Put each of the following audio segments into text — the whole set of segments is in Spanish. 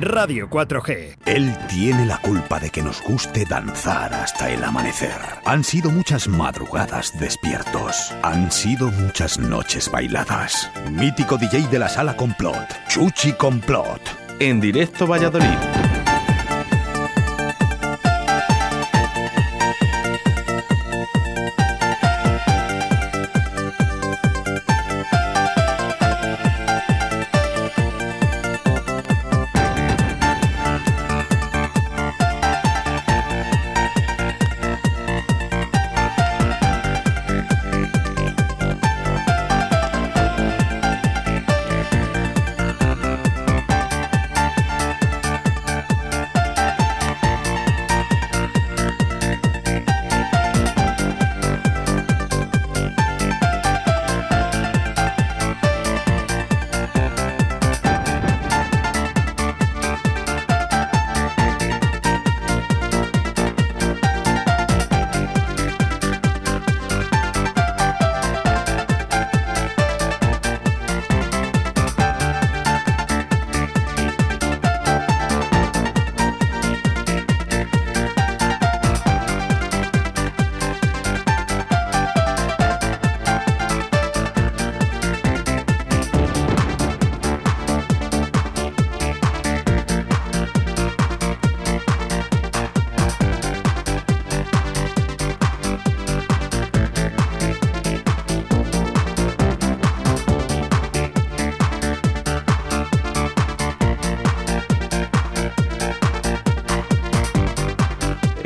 Radio 4G. Él tiene la culpa de que nos guste danzar hasta el amanecer. Han sido muchas madrugadas despiertos. Han sido muchas noches bailadas. Mítico DJ de la sala Complot. Chuchi Complot. En directo Valladolid.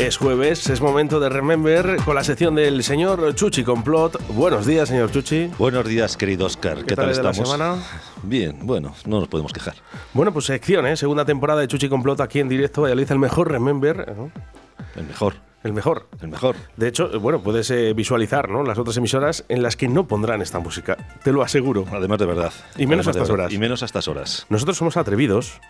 Es jueves, es momento de Remember con la sección del señor Chuchi Complot. Buenos días, señor Chuchi. Buenos días, querido Oscar. ¿Qué, tal, de la estamos? semana? Bien, bueno, no nos podemos quejar. Bueno, pues sección, ¿eh? Segunda temporada de Chuchi Complot aquí en directo. Valladolid, el mejor Remember. ¿no? El mejor, El mejor. el mejor. De hecho, bueno, puedes eh, visualizar ¿no? las otras emisoras en las que no pondrán esta música. Te lo aseguro. Además de verdad. Y menos Además a estas horas. Y menos a estas horas. Nosotros somos atrevidos.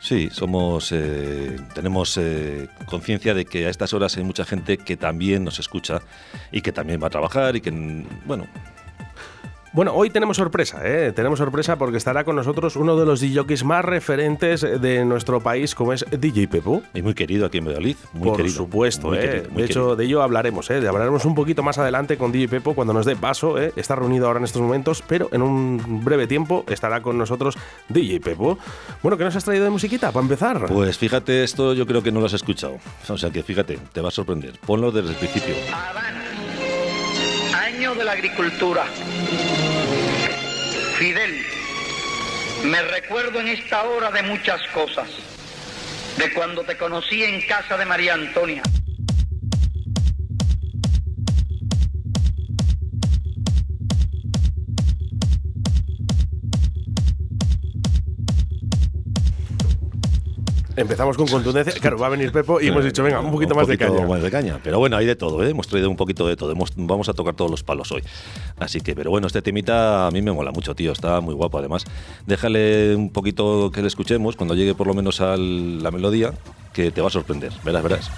Sí, somos, eh, tenemos eh, conciencia de que a estas horas hay mucha gente que también nos escucha y que también va a trabajar y que, bueno, Bueno, hoy tenemos sorpresa, ¿eh? Tenemos sorpresa porque estará con nosotros uno de los DJs más referentes de nuestro país, como es DJ Pepu. y muy querido aquí en Valladolid. Muy Por querido. supuesto, Muy ¿eh? querido, muy de hecho, querido. de ello hablaremos, ¿eh? De hablaremos un poquito más adelante con DJ Pepo cuando nos dé paso, ¿eh? Está reunido ahora en estos momentos, pero en un breve tiempo estará con nosotros DJ Pepo. Bueno, ¿qué nos has traído de musiquita para empezar? Pues fíjate, esto yo creo que no lo has escuchado. O sea que fíjate, te va a sorprender. Ponlo desde el principio. Año de la agricultura. Fidel, me recuerdo en esta hora de muchas cosas. De cuando te conocí en casa de María Antonia. Empezamos con contundencia. Claro, va a venir Pepo y hemos dicho, venga, un poquito más de caña. más de caña. Pero bueno, hay de todo, ¿eh? hemos traído un poquito de todo. Hemos- vamos a tocar todos los palos hoy. Así que, pero bueno, este temita a mí me mola mucho, tío. Está muy guapo además. Déjale un poquito que le escuchemos cuando llegue por lo menos a la melodía, que te va a sorprender. Verás, verás.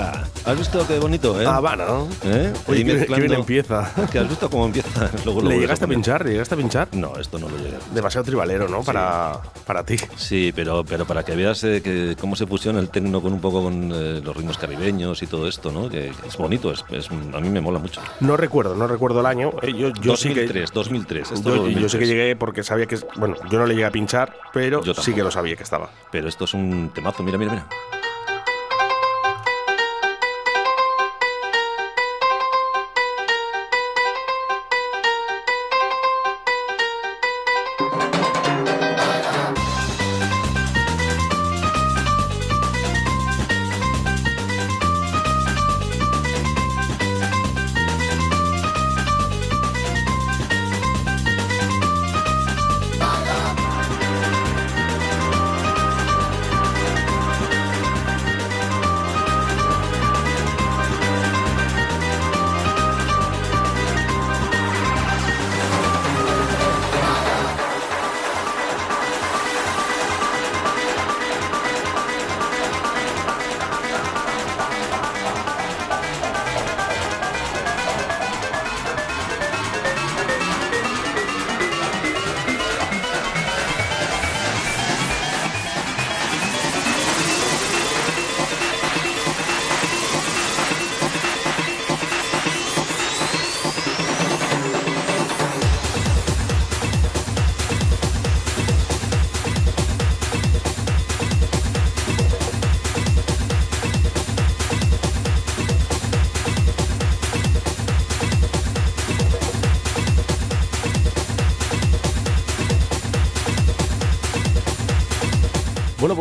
¿Has visto qué bonito, eh? Habana, ¿no? ¿Eh? Oye, qué, qué bien empieza. ¿Que has visto cómo empieza? Luego ¿Le llegaste a pinchar? ¿Le llegaste a pinchar? No, esto no lo llega. Demasiado tribalero, ¿no? Para, para ti. Sí, pero, pero para que veas eh, que cómo se fusiona el tecno con un poco con eh, los ritmos caribeños y todo esto, ¿no? Que, es bonito, es, es- a mí me mola mucho. No recuerdo, no recuerdo el año. Eh, Yo, yo sí que 2003, 2003. esto Yo, es yo sí que 2003. llegué porque sabía que. Bueno, yo no le llegué a pinchar, pero sí que lo sabía que estaba. Pero esto es un temazo, mira, mira, mira.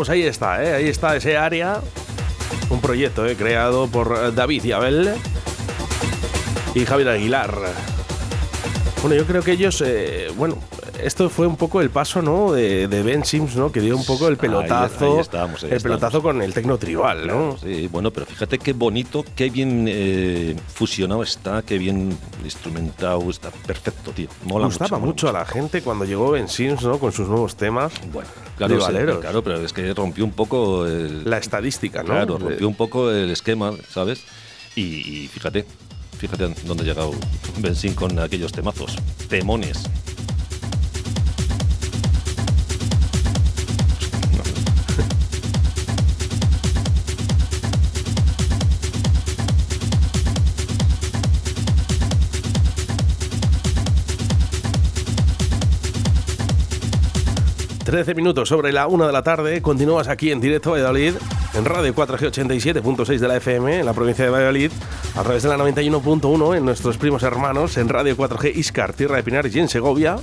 Pues ahí está, ¿eh? ahí está ese área. Un proyecto ¿eh? creado por eh, David y Abel y Javier Aguilar. Bueno, yo creo que ellos, eh, bueno, esto fue un poco el paso, ¿no? De, de Ben Sims, ¿no? Que dio un poco el pelotazo, ahí el pelotazo con el tecno tribal, ¿no? Sí, bueno, pero fíjate qué bonito, qué bien eh, fusionado está, qué bien instrumentado, está perfecto, tío. Mola Gustaba mucho. mucho, mola a la gente cuando llegó Ben Sims, ¿no? Con sus nuevos temas. Bueno, claro, claro, pero es que rompió un poco el, La estadística, ¿no? Claro, rompió un poco el esquema, ¿sabes? Y, y fíjate, fíjate dónde ha llegado Benzín con aquellos temazos. Temones. Trece minutos sobre la una de la tarde. Continúas aquí en directo Valladolid, en Radio 4G 87.6 de la FM, en la provincia de Valladolid, a través de la 91.1 en nuestros primos hermanos, en Radio 4G Iscar, Tierra de Pinar y en Segovia.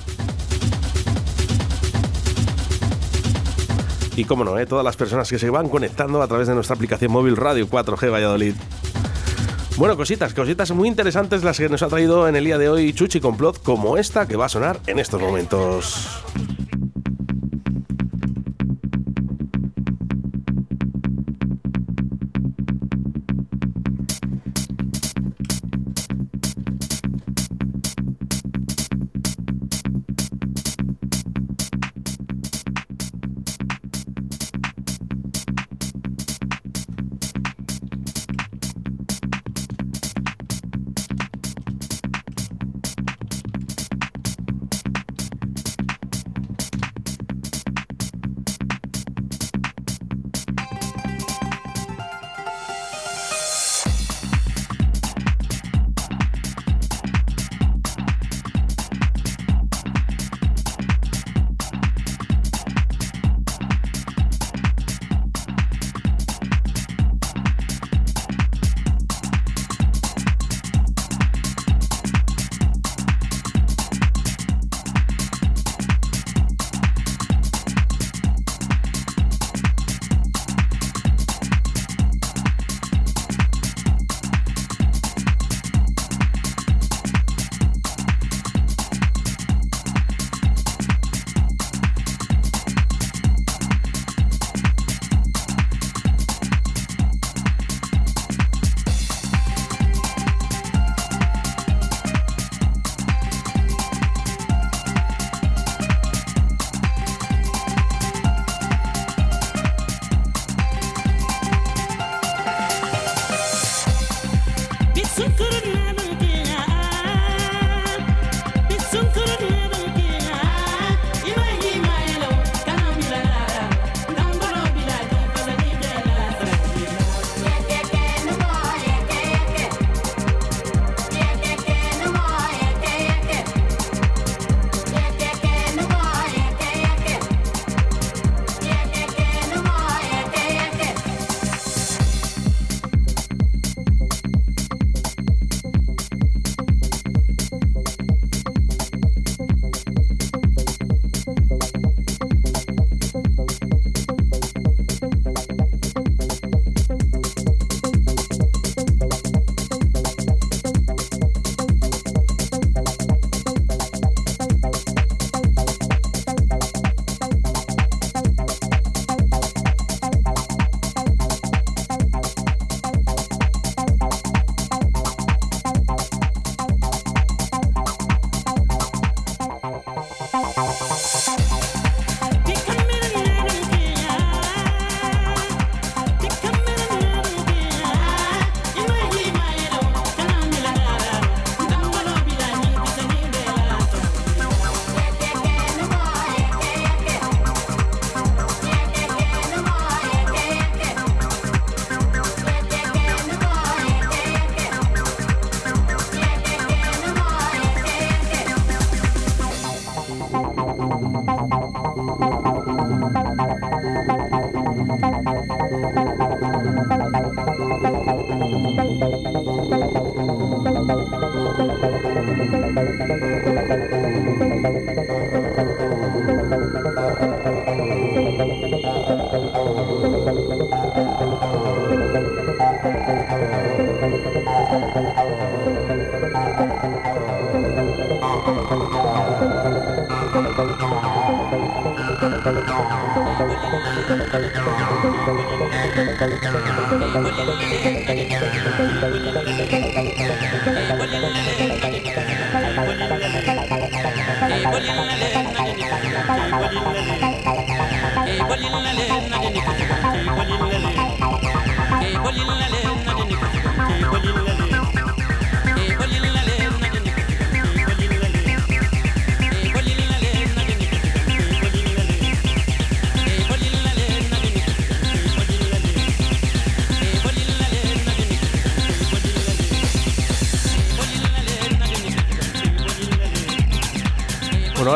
Y como no, ¿eh? todas las personas que se van conectando a través de nuestra aplicación móvil Radio 4G Valladolid. Bueno, cositas, cositas muy interesantes las que nos ha traído en el día de hoy Chuchi Complot, como esta que va a sonar en estos momentos.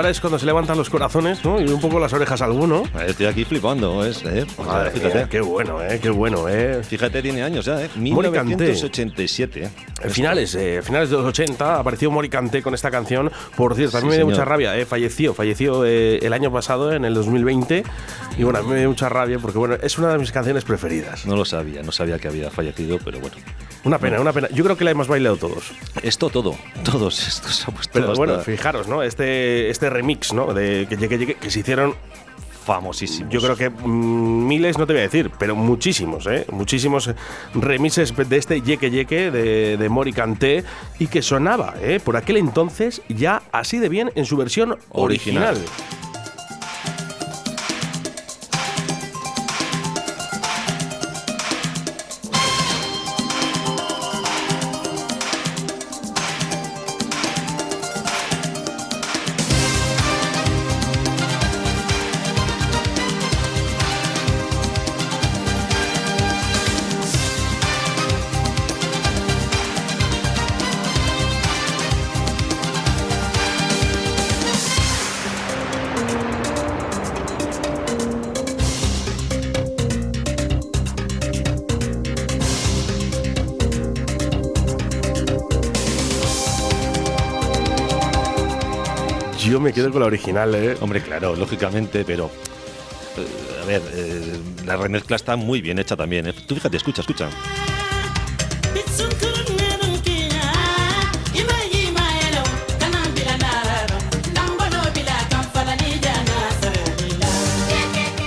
Ahora es cuando se levantan los corazones, ¿no? Y un poco las orejas a alguno. Estoy aquí flipando, ¿es? ¿eh? Madre mía, qué bueno, ¿eh? Qué bueno, ¿eh? Fíjate, tiene años ya, ¿eh? Mori Kanté. 1987. ¿eh? En finales, eh, finales de los 80 apareció Mori Kanté con esta canción. Por cierto, a mí Sí, me dio señor. mucha rabia. eh, falleció, falleció eh, el año pasado, en el 2020. Y bueno, a mí me dio mucha rabia porque bueno, es una de mis canciones preferidas. No lo sabía, no sabía que había fallecido, pero bueno. Una pena, una pena. Yo creo que la hemos bailado todos. Esto todo, todos estos se ha puesto Pero hasta bueno, fijaros, ¿no? Este, este remix, ¿no? De que llegue, llegue, que se hicieron famosísimos. Yo creo que mm, miles, no te voy a decir, pero muchísimos, ¿eh? Muchísimos remixes de este Yeke Yeke de, de Mori Kanté y que sonaba, ¿eh? Por aquel entonces ya así de bien en su versión original. Original. Me quedo con la original, ¿eh? Hombre, claro, lógicamente, pero. eh, a ver, eh, la remezcla está muy bien hecha también. ¿eh? Tú fíjate, escucha, escucha.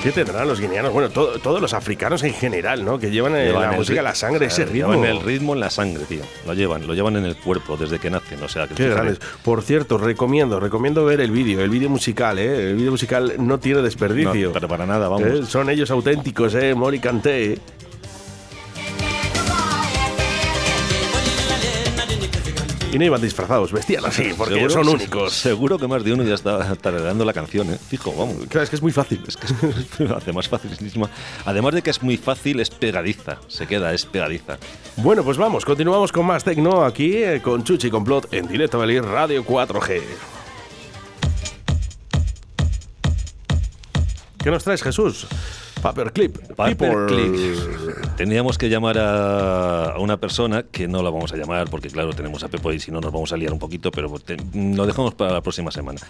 ¿Qué tendrán los guineanos? Bueno, to- todos los africanos en general, ¿no? Que llevan, la el música, la sangre, ese claro, ritmo. Llevan el ritmo en la sangre, tío. Lo llevan, lo llevan en el cuerpo desde que nacen. O sea, que Qué grandes. Por cierto, recomiendo, recomiendo ver el vídeo, el vídeo musical, ¿eh? El vídeo musical no tiene desperdicio. No, pero para nada, vamos. ¿Eh? Son ellos auténticos, ¿eh? Mori Kanté. Y no iban disfrazados, vestían así, porque Seguro- son únicos. Seguro que más de uno ya está tarareando la canción, ¿eh? Fijo, vamos. Claro, es que es muy fácil. Es que es- lo hace más facilísima. Además de que es muy fácil, es pegadiza. Se queda, es pegadiza. Bueno, pues vamos, continuamos con más Tecno aquí eh, con Chuchi Complot en directo a Belir Radio 4G. ¿Qué nos traes, Jesús? Paperclip. Paperclip. Teníamos que llamar a, a una persona que no la vamos a llamar porque, claro, tenemos a Pepo y si no nos vamos a liar un poquito, pero te- lo dejamos para la próxima semana.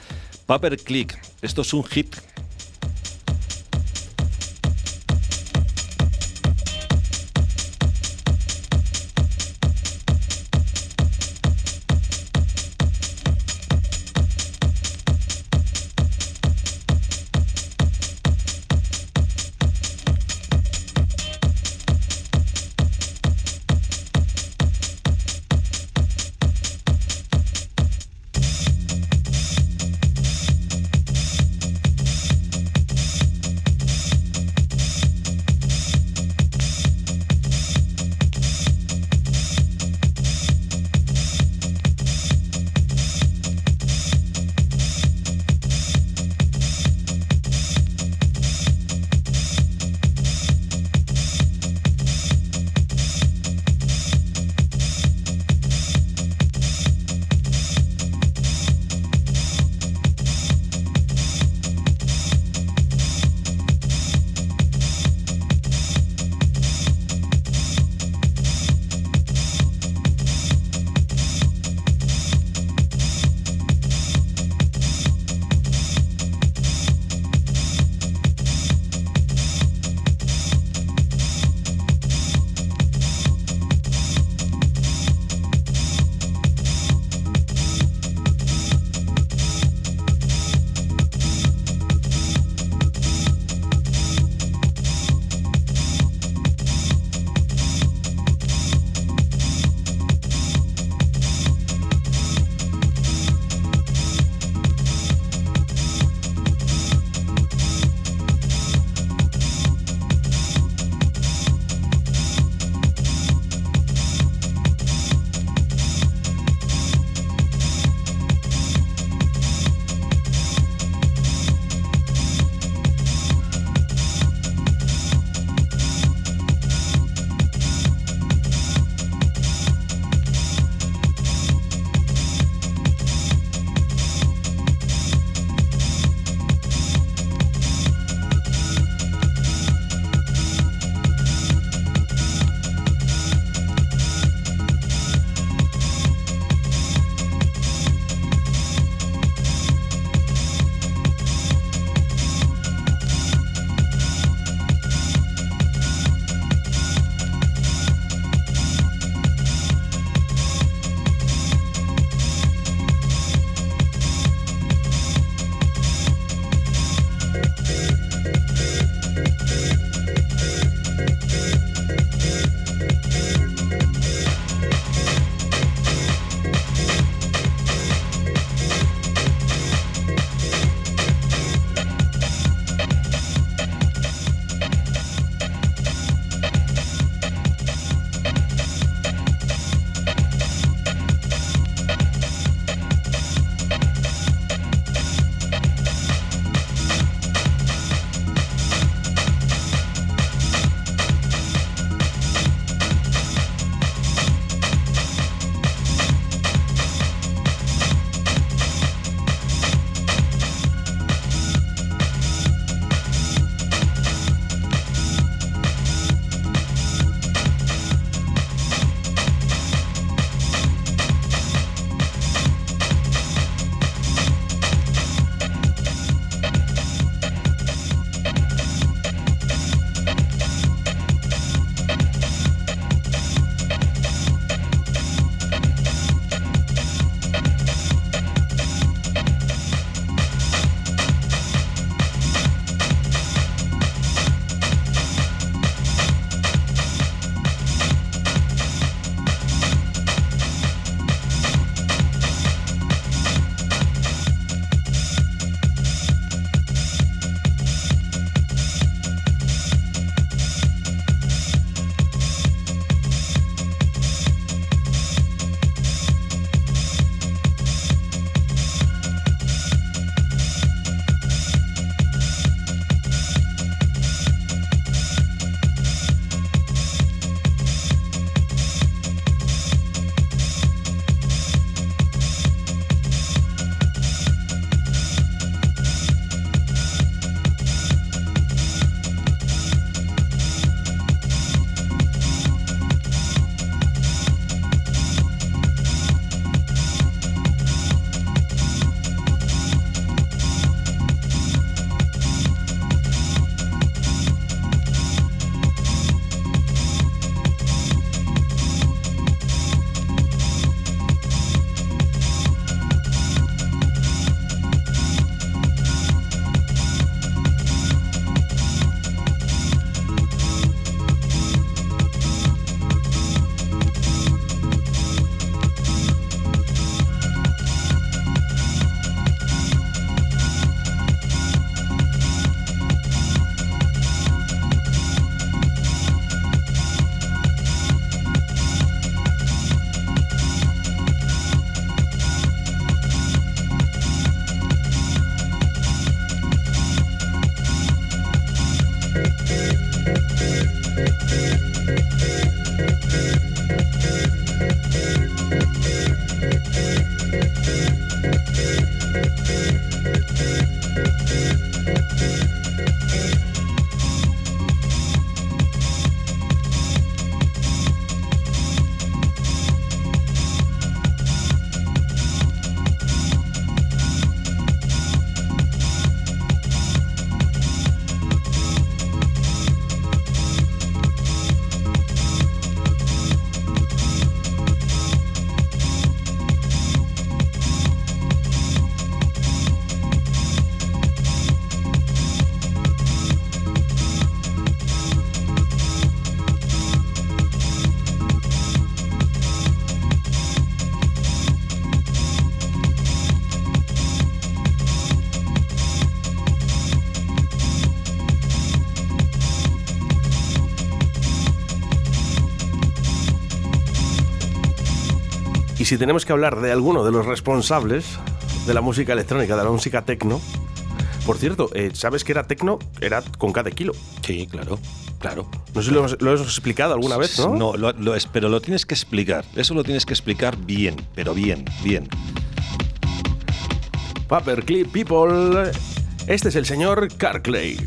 Paperclip. Esto es un hit si tenemos que hablar de alguno de los responsables de la música electrónica, de la música techno, por cierto, eh, ¿sabes que era techno? Era con cada kilo. Sí, claro, claro. No sé si lo, hemos- lo hemos explicado alguna vez, ¿no? No, lo, lo es- pero lo tienes que explicar. Eso lo tienes que explicar bien, pero bien, bien. Paperclip People. Este es el señor Carclay.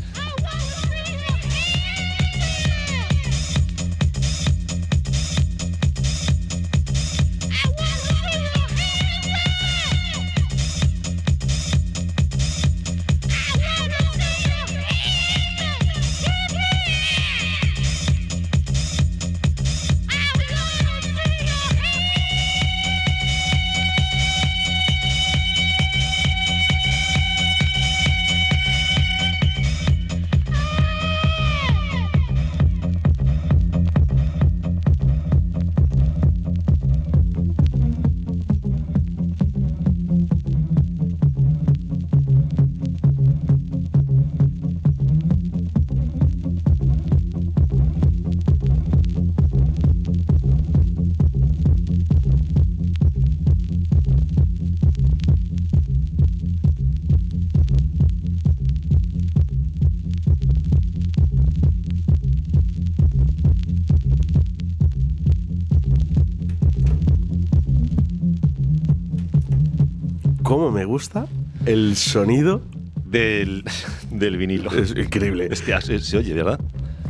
¿Cómo me gusta el sonido? Del, del vinilo. Es increíble. Es que se, se oye, ¿verdad?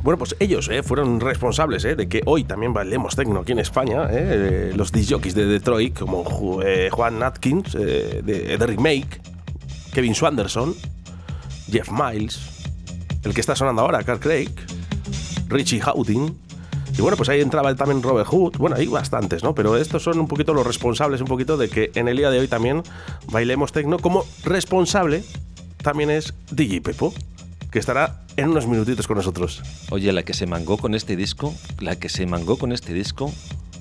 Bueno, pues ellos eh, fueron responsables eh, de que hoy también bailemos techno aquí en España. eh, eh, los disjockeys de Detroit, como Ju- Juan Atkins, de, de Remake, Kevin Swanderson, Jeff Miles, el que está sonando ahora, Carl Craig, Richie Houghton. Y bueno, pues ahí entraba también Robert Hood. Bueno, hay bastantes, ¿no? Pero estos son un poquito los responsables, un poquito de que en el día de hoy también bailemos techno. Como responsable también es DJ Pepo, que estará en unos minutitos con nosotros. Oye, la que se mangó con este disco, la que se mangó con este disco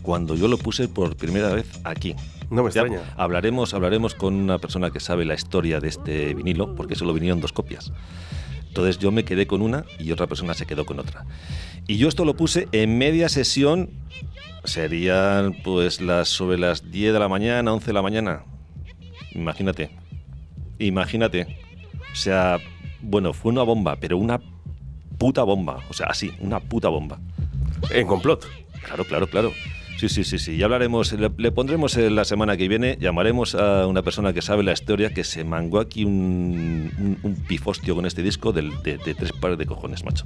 cuando yo lo puse por primera vez aquí. No me Ya extraña. hablaremos, hablaremos con una persona que sabe la historia de este vinilo, porque solo vinieron dos copias. Entonces yo me quedé con una y otra persona se quedó con otra. Y yo esto lo puse en media sesión, serían pues las sobre las 10 de la mañana, 11 de la mañana. Imagínate. Imagínate. O sea, bueno, fue una bomba, pero una puta bomba. O sea, así, una puta bomba. En complot. Claro, claro, claro. Sí, sí, sí, sí. Ya hablaremos, le, le pondremos la semana que viene, llamaremos a una persona que sabe la historia, que se mangó aquí un, pifostio con este disco de, de tres pares de cojones, macho.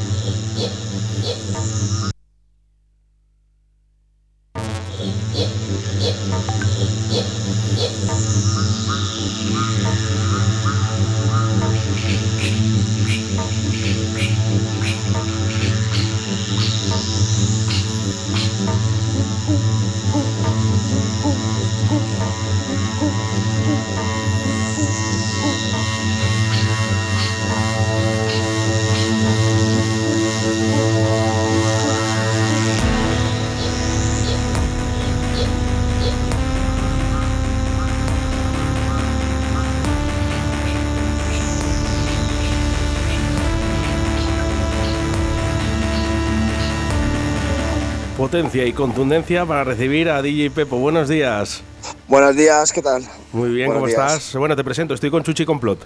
Potencia y contundencia para recibir a DJ Pepo. Buenos días. Buenos días, ¿qué tal? Muy bien, Buenos ¿cómo días. estás? Bueno, te presento, estoy con Chuchi Complot.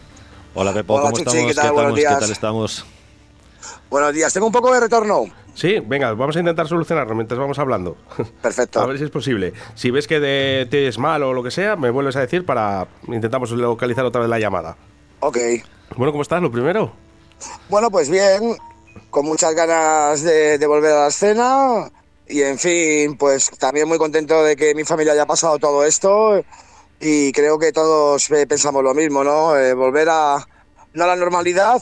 Hola Pepo, Hola, ¿cómo Chuchi, estamos? ¿qué tal? Buenos ¿Qué días. tal estamos? Buenos días, tengo un poco de retorno. Sí, venga, vamos a intentar solucionarlo mientras vamos hablando. Perfecto. A ver si es posible. Si ves que de- te es mal o lo que sea, me vuelves a decir para intentamos localizar otra vez la llamada. Ok. Bueno, ¿cómo estás? Lo primero. Bueno, pues bien, con muchas ganas de, de volver a la escena y en fin, pues también muy contento de que mi familia haya pasado todo esto y creo que todos eh, pensamos lo mismo, ¿no? Eh, volver a, no a la normalidad,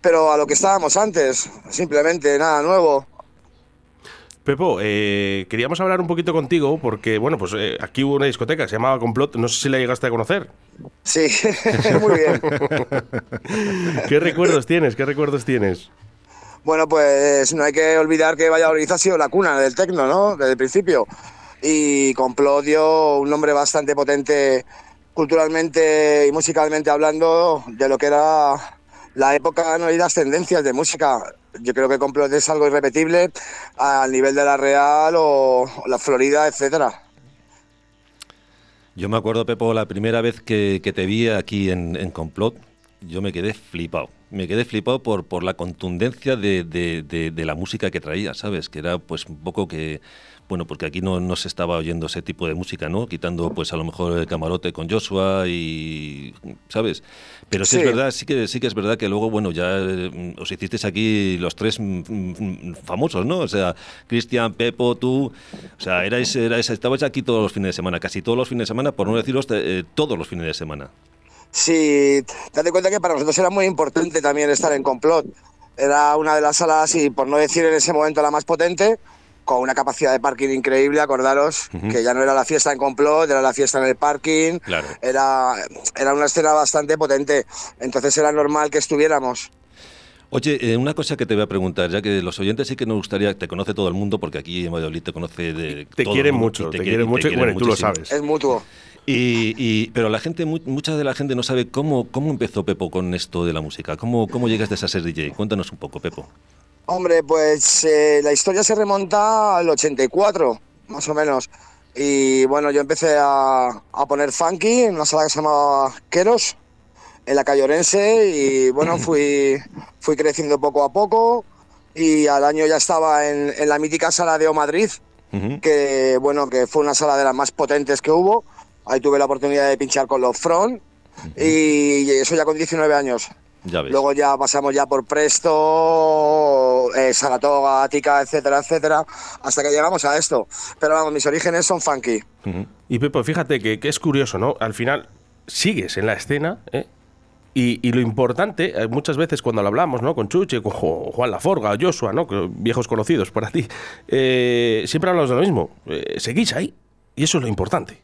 pero a lo que estábamos antes, simplemente nada nuevo. Pepo, eh, queríamos hablar un poquito contigo porque, bueno, pues eh, aquí hubo una discoteca se llamaba Complot, no sé si la llegaste a conocer. Sí, muy bien. ¿Qué recuerdos tienes? ¿Qué recuerdos tienes? Bueno, pues no hay que olvidar que Valladolid ha sido la cuna del tecno, ¿no? Desde el principio. Y Complot dio un nombre bastante potente culturalmente y musicalmente hablando de lo que era la época ¿no? y las tendencias de música. Yo creo que Complot es algo irrepetible al nivel de la Real o la Florida, etcétera. Yo me acuerdo, Pepo, la primera vez que, te vi aquí en, en Complot, yo me quedé flipado. Me quedé flipado por, por la contundencia de, de- de- de la música que traía, ¿sabes? Que era pues un poco que, bueno, porque aquí no, no se estaba oyendo ese tipo de música, ¿no? Quitando pues a lo mejor el camarote con Joshua y, ¿sabes? Pero sí, Sí. es verdad, sí que, sí que es verdad que luego, bueno, ya eh, os hicisteis aquí los tres mm, mm, famosos, ¿no? O sea, Cristian, Pepo, tú, o sea, erais, erais, estabais aquí todos los fines de semana, casi todos los fines de semana, por no deciros eh, todos los fines de semana. Sí, date cuenta que para nosotros era muy importante también estar en Complot. Era una de las salas, y por no decir en ese momento la más potente, con una capacidad de parking increíble, acordaros, que ya no era la fiesta en Complot, era la fiesta en el parking, Claro. era, era una escena bastante potente, entonces era normal que estuviéramos. Oye, eh, una cosa que te voy a preguntar, ya que los oyentes sí que nos gustaría, te conoce todo el mundo, porque aquí en Valladolid te conoce de Te todo quieren mundo, mucho, te quiere- quieren mucho y bueno, y tú lo sabes. Es mutuo. Y, y- pero la gente, mu- mucha de la gente no sabe cómo, cómo empezó Pepo con esto de la música. ¿Cómo, cómo llegaste a ser DJ? Cuéntanos un poco, Pepo. Hombre, pues eh, la historia se remonta al 84, más o menos. Y bueno, yo empecé a, a poner funky en una sala que se llamaba Queros, en la calle Orense, y bueno, fui, fui creciendo poco a poco. Y al año ya estaba en, en la mítica sala de O Madrid, que bueno, que fue una sala de las más potentes que hubo. Ahí tuve la oportunidad de pinchar con los Front, y eso ya con 19 años. Ya ves. Luego ya pasamos ya por Presto, eh, Saratoga, Tica, etcétera, etcétera, hasta que llegamos a esto. Pero vamos, mis orígenes son funky. Y Pepo, fíjate que, que es curioso, ¿no? Al final sigues en la escena, ¿eh? Y, y lo importante, eh, muchas veces cuando lo hablamos, ¿no? Con Chuche, con Juan Laforga, Joshua, ¿no? Viejos conocidos para ti, eh, siempre hablamos de lo mismo. Eh, seguís ahí. Y eso es lo importante.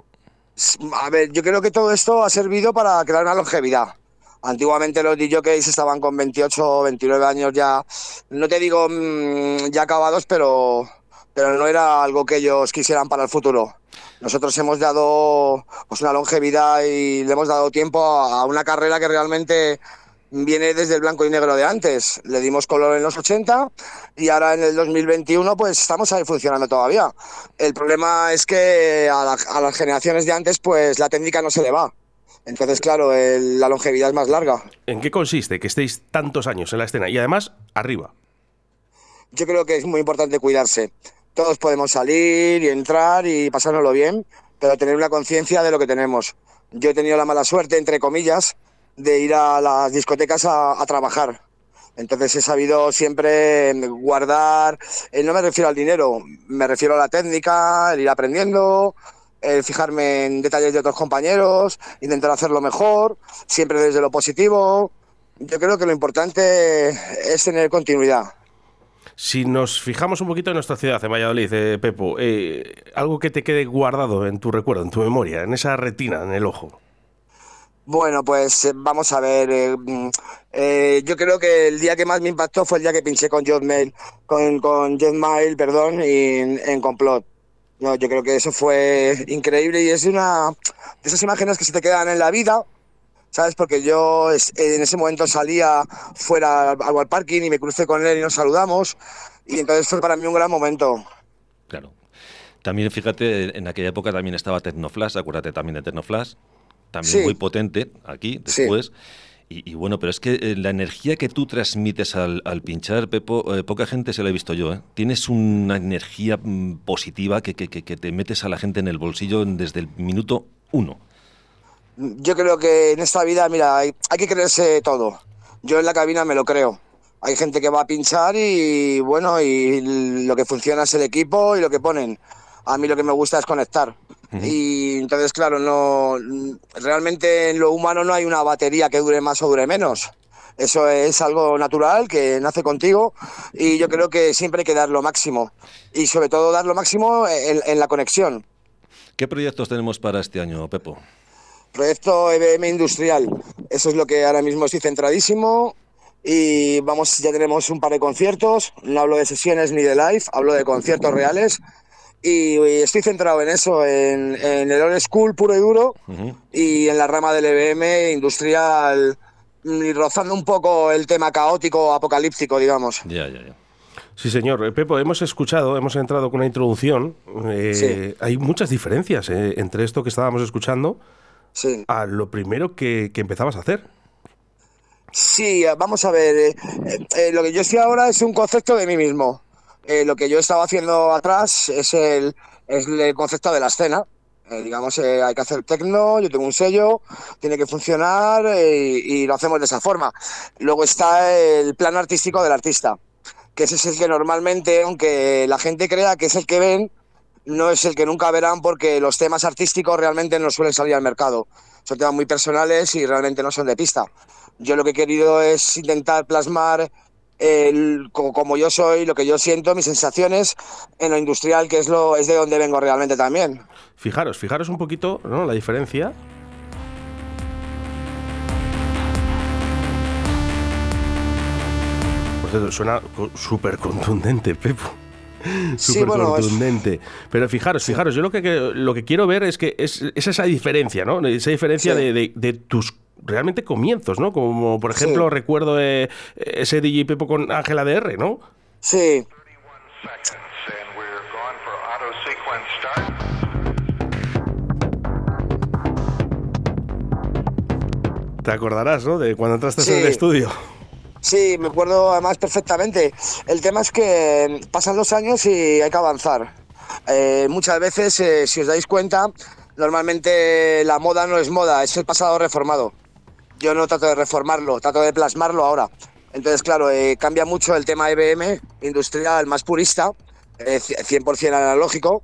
A ver, yo creo que todo esto ha servido para crear una longevidad. Antiguamente los DJs estaban con 28 o 29 años ya, no te digo mm, ya acabados, pero, pero no era algo que ellos quisieran para el futuro. Nosotros hemos dado pues, una longevidad y le hemos dado tiempo a a una carrera que realmente viene desde el blanco y negro de antes. Le dimos color en los 80 y ahora en el 2021 pues estamos ahí funcionando todavía. El problema es que a, la- a las generaciones de antes pues la técnica no se le va. Entonces, claro, el- la longevidad es más larga. ¿En qué consiste que estéis tantos años en la escena? Y además, arriba. Yo creo que es muy importante cuidarse. Todos podemos salir y entrar y pasárnoslo bien, pero tener una conciencia de lo que tenemos. Yo he tenido la mala suerte, entre comillas, de ir a las discotecas a, trabajar. Entonces he sabido siempre guardar, eh, no me refiero al dinero, me refiero a la técnica, el ir aprendiendo, el fijarme en detalles de otros compañeros, intentar hacerlo mejor, siempre desde lo positivo. Yo creo que lo importante es tener continuidad. Si nos fijamos un poquito en nuestra ciudad, en Valladolid, eh, Pepo, eh, algo que te quede guardado en tu recuerdo, en tu memoria, en esa retina, en el ojo. Bueno, pues eh, vamos a ver. eh, mm, eh, yo creo que el día que más me impactó fue el día que pinché con John Mail, con, con Mail, perdón, en, Complot. No, yo creo que eso fue increíble y es una de esas imágenes que se te quedan en la vida, ¿sabes? Porque yo en ese momento salía fuera al, al parking y me crucé con él y nos saludamos y entonces fue para mí un gran momento. Claro. También fíjate, en aquella época también estaba Tecnoflash, acuérdate también de Tecnoflash, también Sí. muy potente aquí, Sí. después. Y, y bueno, pero es que eh, la energía que tú transmites al, al pinchar, Pepo, eh, poca gente se la he visto yo. ¿eh? Tienes una energía mm, positiva que, que- que- que te metes a la gente en el bolsillo desde el minuto uno. Yo creo que en esta vida, mira, hay, hay que creerse todo. Yo en la cabina me lo creo. Hay gente que va a pinchar y bueno, y lo que funciona es el equipo y lo que ponen. A mí lo que me gusta es conectar. Y entonces, claro, no realmente en lo humano no hay una batería que dure más o dure menos. Eso es algo natural que nace contigo y yo creo que siempre hay que dar lo máximo. Y sobre todo dar lo máximo en- en la conexión. ¿Qué proyectos tenemos para este año, Pepo? Proyecto EBM Industrial. Eso es lo que ahora mismo estoy centradísimo. Y vamos, ya tenemos un par de conciertos. No hablo de sesiones ni de live, hablo de conciertos reales. Y, y estoy centrado en eso, en, en el old school puro y duro y en la rama del EBM industrial, y rozando un poco el tema caótico, apocalíptico, digamos. Ya, ya, ya. Sí, señor. Eh, Pepo, hemos escuchado, hemos entrado con una introducción. eh, Hay muchas diferencias eh, entre esto que estábamos escuchando a lo primero que, que empezabas a hacer. Sí, vamos a ver. eh, lo que yo estoy ahora es un concepto de mí mismo. Eh, lo que yo estaba haciendo atrás es el, es el concepto de la escena. Eh, digamos, eh, hay que hacer tecno, yo tengo un sello, tiene que funcionar eh, y, y lo hacemos de esa forma. Luego está el plano artístico del artista, que ese es el que normalmente, aunque la gente crea que es el que ven, no es el que nunca verán porque los temas artísticos realmente no suelen salir al mercado. Son temas muy personales y realmente no son de pista. Yo lo que he querido es intentar plasmar el, como yo soy, lo que yo siento, mis sensaciones en lo industrial, que es, lo, es de donde vengo realmente también. Fijaros, fijaros un poquito ¿no? la diferencia. Suena súper contundente, Pepo. Sí, Súper es- contundente. Pero fijaros, fijaros, yo lo que, que- lo que quiero ver es que es, es esa diferencia, ¿no? Esa diferencia Sí. de, de- de tus realmente comienzos, ¿no? Como por ejemplo Sí. recuerdo eh, ese DJ Pepo con Ángela DR, ¿no? Sí. Te acordarás, ¿no? De cuando entraste Sí. en el estudio. Sí, me acuerdo además perfectamente. El tema es que pasan los años y hay que avanzar. Eh, muchas veces, eh, si os dais cuenta, normalmente la moda no es moda, es el pasado reformado. Yo no trato de reformarlo, trato de plasmarlo ahora. Entonces, claro, eh, cambia mucho el tema EBM, industrial, más purista, eh, 100% analógico,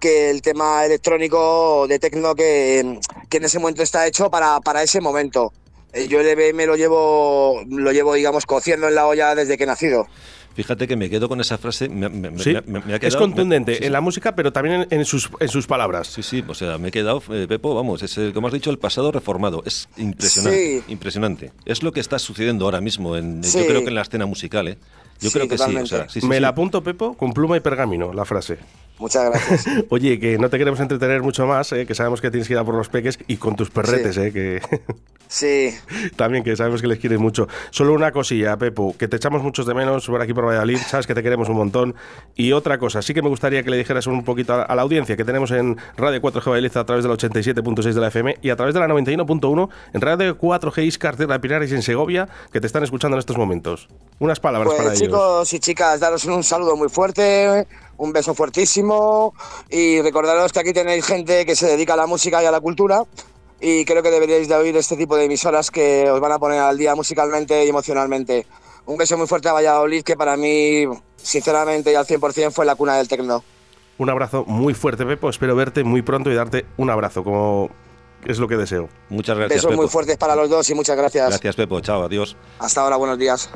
que el tema electrónico de tecno que, que en ese momento está hecho para, para ese momento. Eh, Yo el EBM lo llevo, lo llevo, digamos, cociendo en la olla desde que he nacido. Fíjate que me quedo con esa frase. me- me- me- Sí, me- me ha es quedado- contundente me- sí, en la música, pero también en, en sus, en sus palabras. Sí, sí, o sea, me he quedado, eh, Pepo, vamos, es el, como has dicho, el pasado reformado. Es impresionante, Sí. impresionante. Es lo que está sucediendo ahora mismo, en, Sí. yo creo que en la escena musical, ¿eh? Yo Sí, creo que sí, o totalmente. sea, sí, sí, Me sí. la apunto, Pepo, con pluma y pergamino, la frase. Muchas gracias. Oye, que no te queremos entretener mucho más, eh, que sabemos que tienes que ir a por los peques y con tus perretes, Sí. eh, que Sí, también que sabemos que les quieres mucho. Solo una cosilla, Pepo, que te echamos muchos de menos por aquí por Valladolid, sabes que te queremos un montón. Y otra cosa, sí que me gustaría que le dijeras un poquito a, la audiencia que tenemos en Radio 4G Valladolid a través del 87.6 de la FM y a través de la 91.1 en Radio 4G Iscar, de Pinares en Segovia, que te están escuchando en estos momentos. Unas palabras pues para ellos. chicos y chicas, daros un saludo muy fuerte, un beso fuertísimo y recordaros que aquí tenéis gente que se dedica a la música y a la cultura y creo que deberíais de oír este tipo de emisoras que os van a poner al día musicalmente y emocionalmente. Un beso muy fuerte a Valladolid que para mí, sinceramente y al 100% fue la cuna del tecno. Un abrazo muy fuerte, Pepo. Espero verte muy pronto y darte un abrazo, como es lo que deseo. Muchas gracias, Besos Pepo. muy fuertes para los dos y muchas gracias. Gracias, Pepo. Chao, adiós. Hasta ahora, buenos días.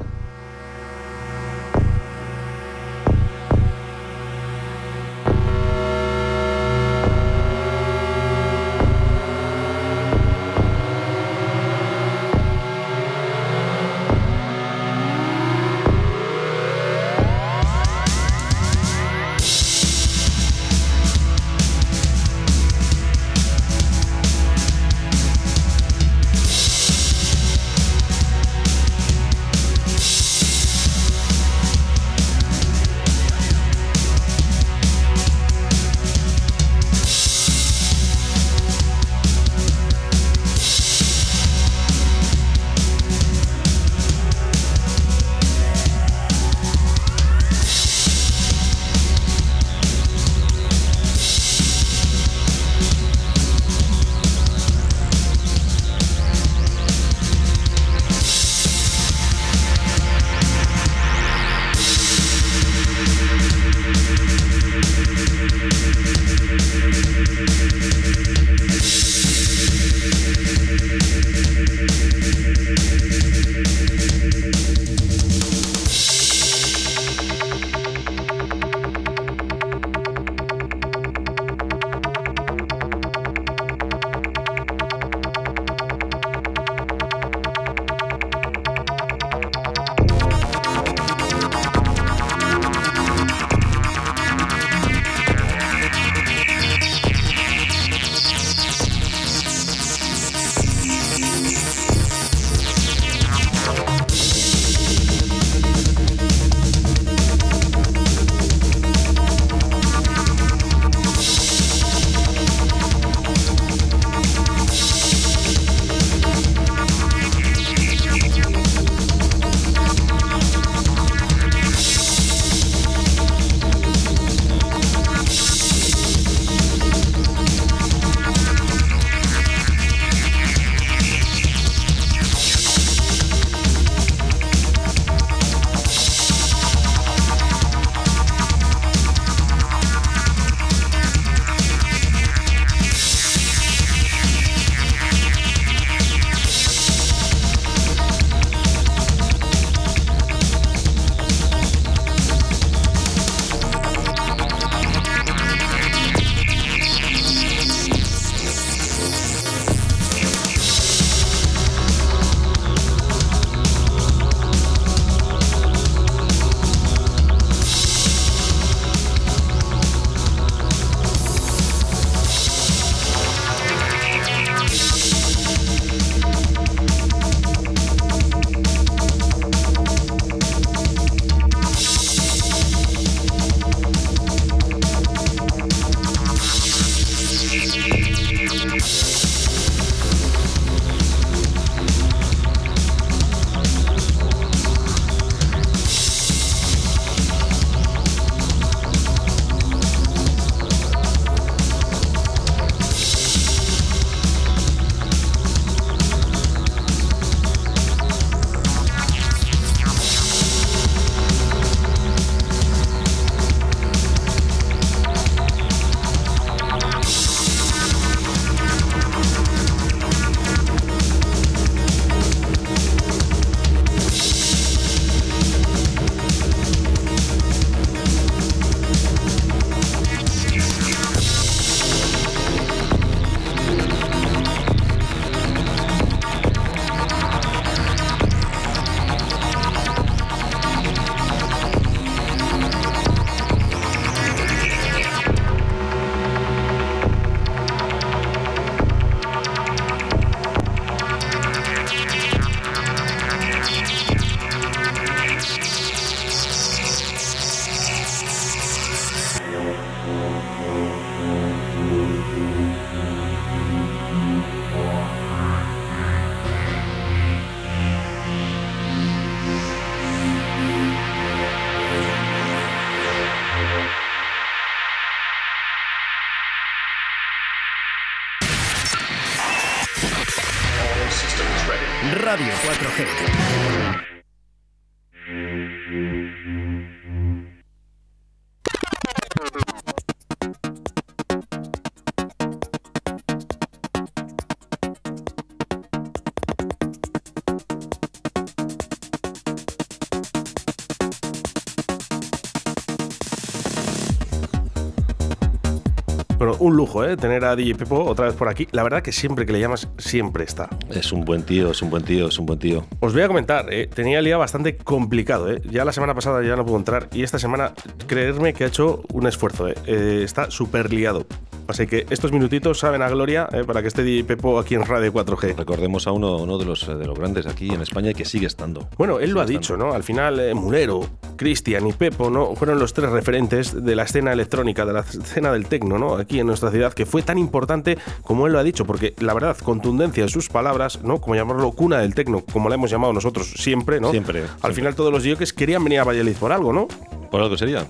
Un lujo, ¿eh? Tener a DJ Pepo otra vez por aquí. La verdad que siempre que le llamas, siempre está. Es un buen tío, es un buen tío, es un buen tío. Os voy a comentar, eh, tenía el día bastante complicado. Eh. Ya la semana pasada ya no pudo entrar y esta semana, creerme que ha hecho un esfuerzo. Eh. Eh, está súper liado. Así que estos minutitos saben a gloria eh, para que esté DJ Pepo aquí en Radio 4G. Recordemos a uno, uno de, los, de los grandes aquí en España que sigue estando. Bueno, él lo ha Sigue dicho, estando. ¿no? Al final, eh, Mulero, Cristian y Pepo, ¿no? Fueron los tres referentes de la escena electrónica, de la escena del tecno, ¿no? Aquí en nuestra ciudad, que fue tan importante como él lo ha dicho, porque la verdad, contundencia en sus palabras, ¿no? Como llamarlo cuna del tecno, como la hemos llamado nosotros siempre, ¿no? Siempre, Al siempre. final todos los dioses querían venir a Valladolid por algo, ¿no? ¿Por algo sería?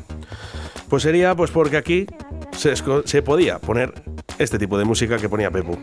Pues sería pues porque aquí se, se podía poner este tipo de música que ponía Pepo.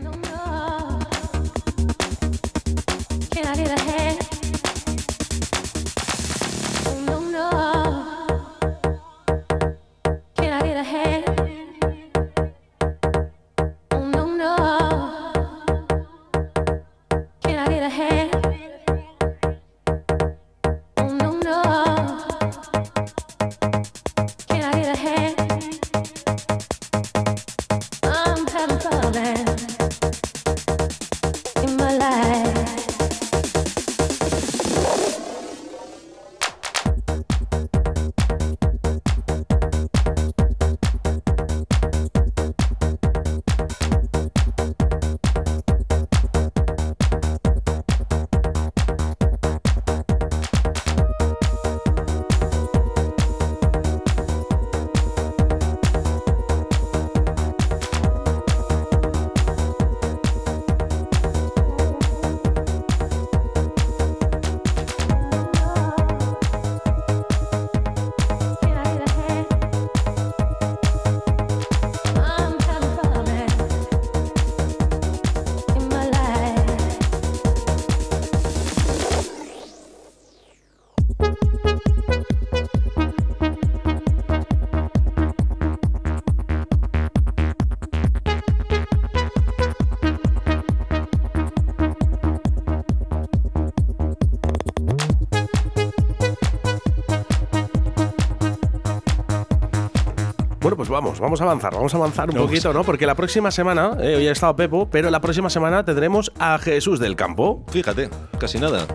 Vamos, vamos a avanzar, vamos a avanzar un poquito, ¿no? Porque la próxima semana, eh, hoy ha estado Pepo, pero la próxima semana tendremos a Jesús del Campo. Fíjate, casi nada.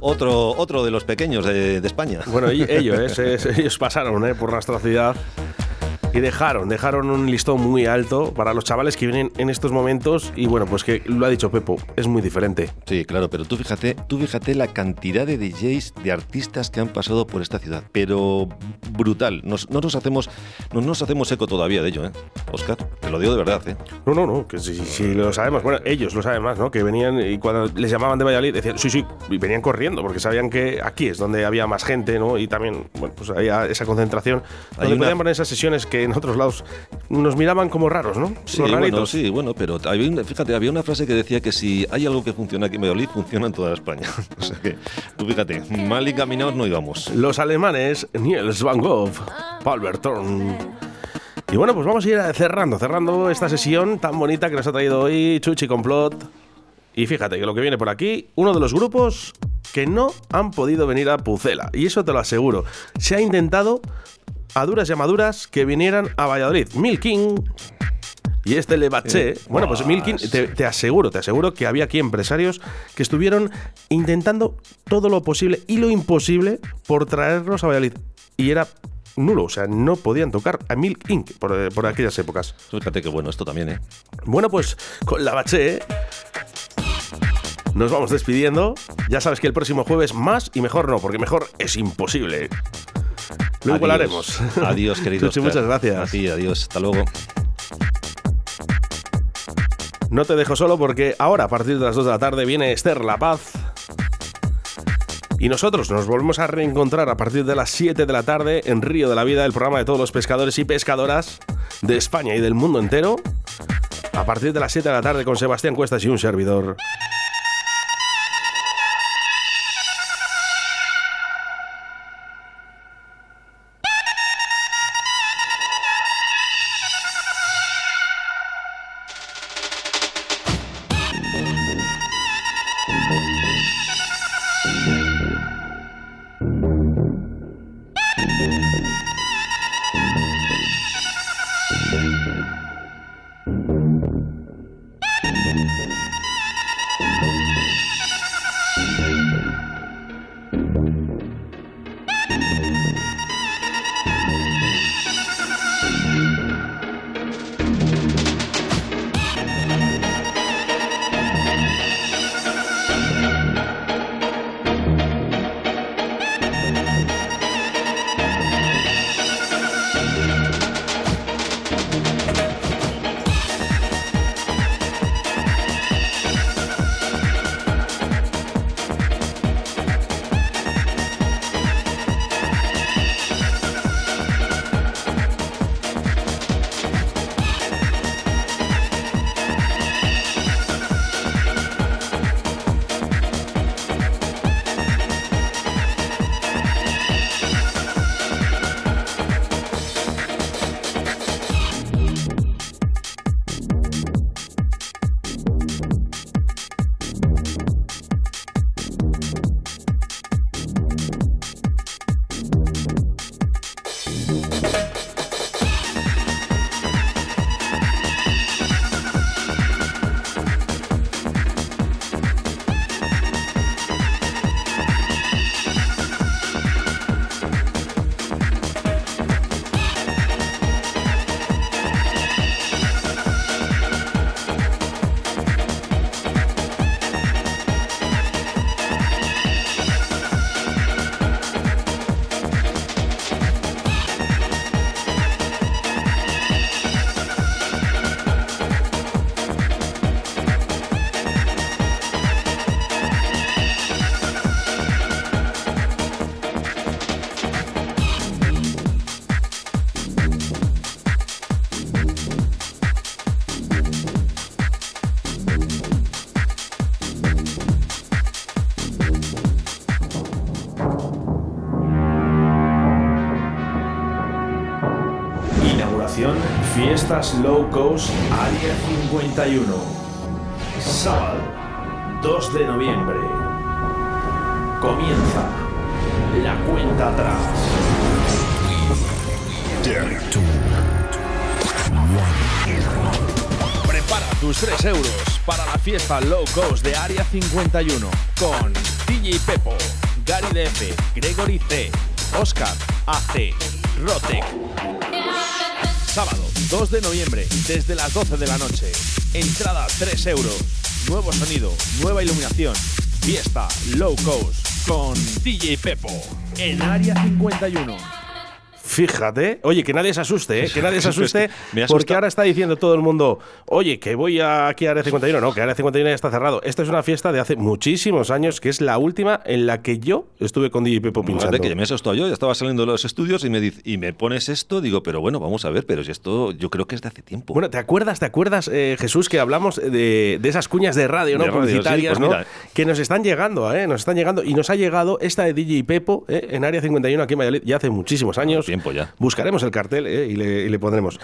Otro, otro de los pequeños de, de España. Bueno, y ellos, eh, es- ellos pasaron eh, por nuestra ciudad y dejaron, dejaron un listón muy alto para los chavales que vienen en estos momentos y bueno, pues que lo ha dicho Pepo, es muy diferente. Sí, claro, pero tú fíjate, tú fíjate la cantidad de DJs, de artistas que han pasado por esta ciudad, pero brutal. Nos- no nos hacemos, no nos hacemos eco todavía de ello, ¿eh? Oscar, te lo digo de verdad, ¿eh? No, no, no, que sí, sí, sí, lo sabemos. Bueno, ellos lo saben más, ¿no? Que venían y cuando les llamaban de Valladolid decían, sí, sí, y venían corriendo porque sabían que aquí es donde había más gente, ¿no? Y también, bueno, pues había esa concentración. Hay Donde una- podían poner esas sesiones que en otros lados nos miraban como raros, ¿no? Sí, bueno, sí, bueno, pero había una- fíjate, había una frase que decía que si hay algo que funciona aquí en Valladolid, funciona en toda España. o sea que, tú fíjate, mal encaminados no íbamos. Los alemanes, Niels Van Gogh, Paul Berton. Y bueno, pues vamos a ir cerrando, cerrando esta sesión tan bonita que nos ha traído hoy Chuchi Complot. Y fíjate que lo que viene por aquí, uno de los grupos que no han podido venir a Pucela. Y eso te lo aseguro. Se ha intentado a duras y a maduras que vinieran a Valladolid. Milking y este Levaché. Bueno, pues Milking, te, te aseguro, te aseguro que había aquí empresarios que estuvieron intentando todo lo posible y lo imposible por traerlos a Valladolid. Y era nulo, o sea, no podían tocar a Milk Inc. por, eh, por aquellas épocas. Fíjate que bueno, esto también, ¿eh? Bueno, pues con la baché nos vamos despidiendo. Ya sabes que el próximo jueves más y mejor no, porque mejor es imposible. Luego Adiós. Adiós, querido. Chuchi, muchas gracias. A ti, adiós. Hasta luego. No te dejo solo porque ahora, a partir de las 2 de la tarde, viene Esther La Paz. Y nosotros nos volvemos a reencontrar a partir de las 7 de la tarde en Río de la Vida, el programa de todos los pescadores y pescadoras de España y del mundo entero. A- a partir de las 7 de la tarde con Sebastián Cuestas y un servidor. Low Cost Área 51. Sábado, 2 de noviembre. Comienza la cuenta atrás. Prepara tus 3 euros para la fiesta low cost de Área 51 con DJ Pepo, Gary DF, Gregory C, Oscar AC, Rotec. Sábado 2 de noviembre desde las 12 de la noche. Entrada 3 euros. Nuevo sonido, nueva iluminación. Fiesta low cost con DJ Pepo en Área 51. Fíjate, oye, que nadie se asuste, ¿eh? que nadie se asuste, porque ahora está diciendo todo el mundo, oye, que voy aquí a Área 51, no, que Área 51 ya está cerrado. Esta es una fiesta de hace muchísimos años, que es la última en la que yo estuve con DJ Pepo pinchando. Fíjate que ya me he asustado yo, ya estaba saliendo de los estudios y me, dice- y me pones esto, digo, pero bueno, vamos a ver, pero si esto yo creo que es de hace tiempo. Bueno, ¿te acuerdas, te acuerdas, eh, Jesús, que hablamos de, de esas cuñas de radio, ¿no? De radio, sí, Publicitarias, pues ¿no? mira. Que nos están llegando, ¿eh? Nos están llegando. Y nos ha llegado esta de DJ Pepo, ¿eh? en Área 51 aquí en Valladolid, ya hace muchísimos años. Buscaremos el cartel ¿eh? y le pondremos.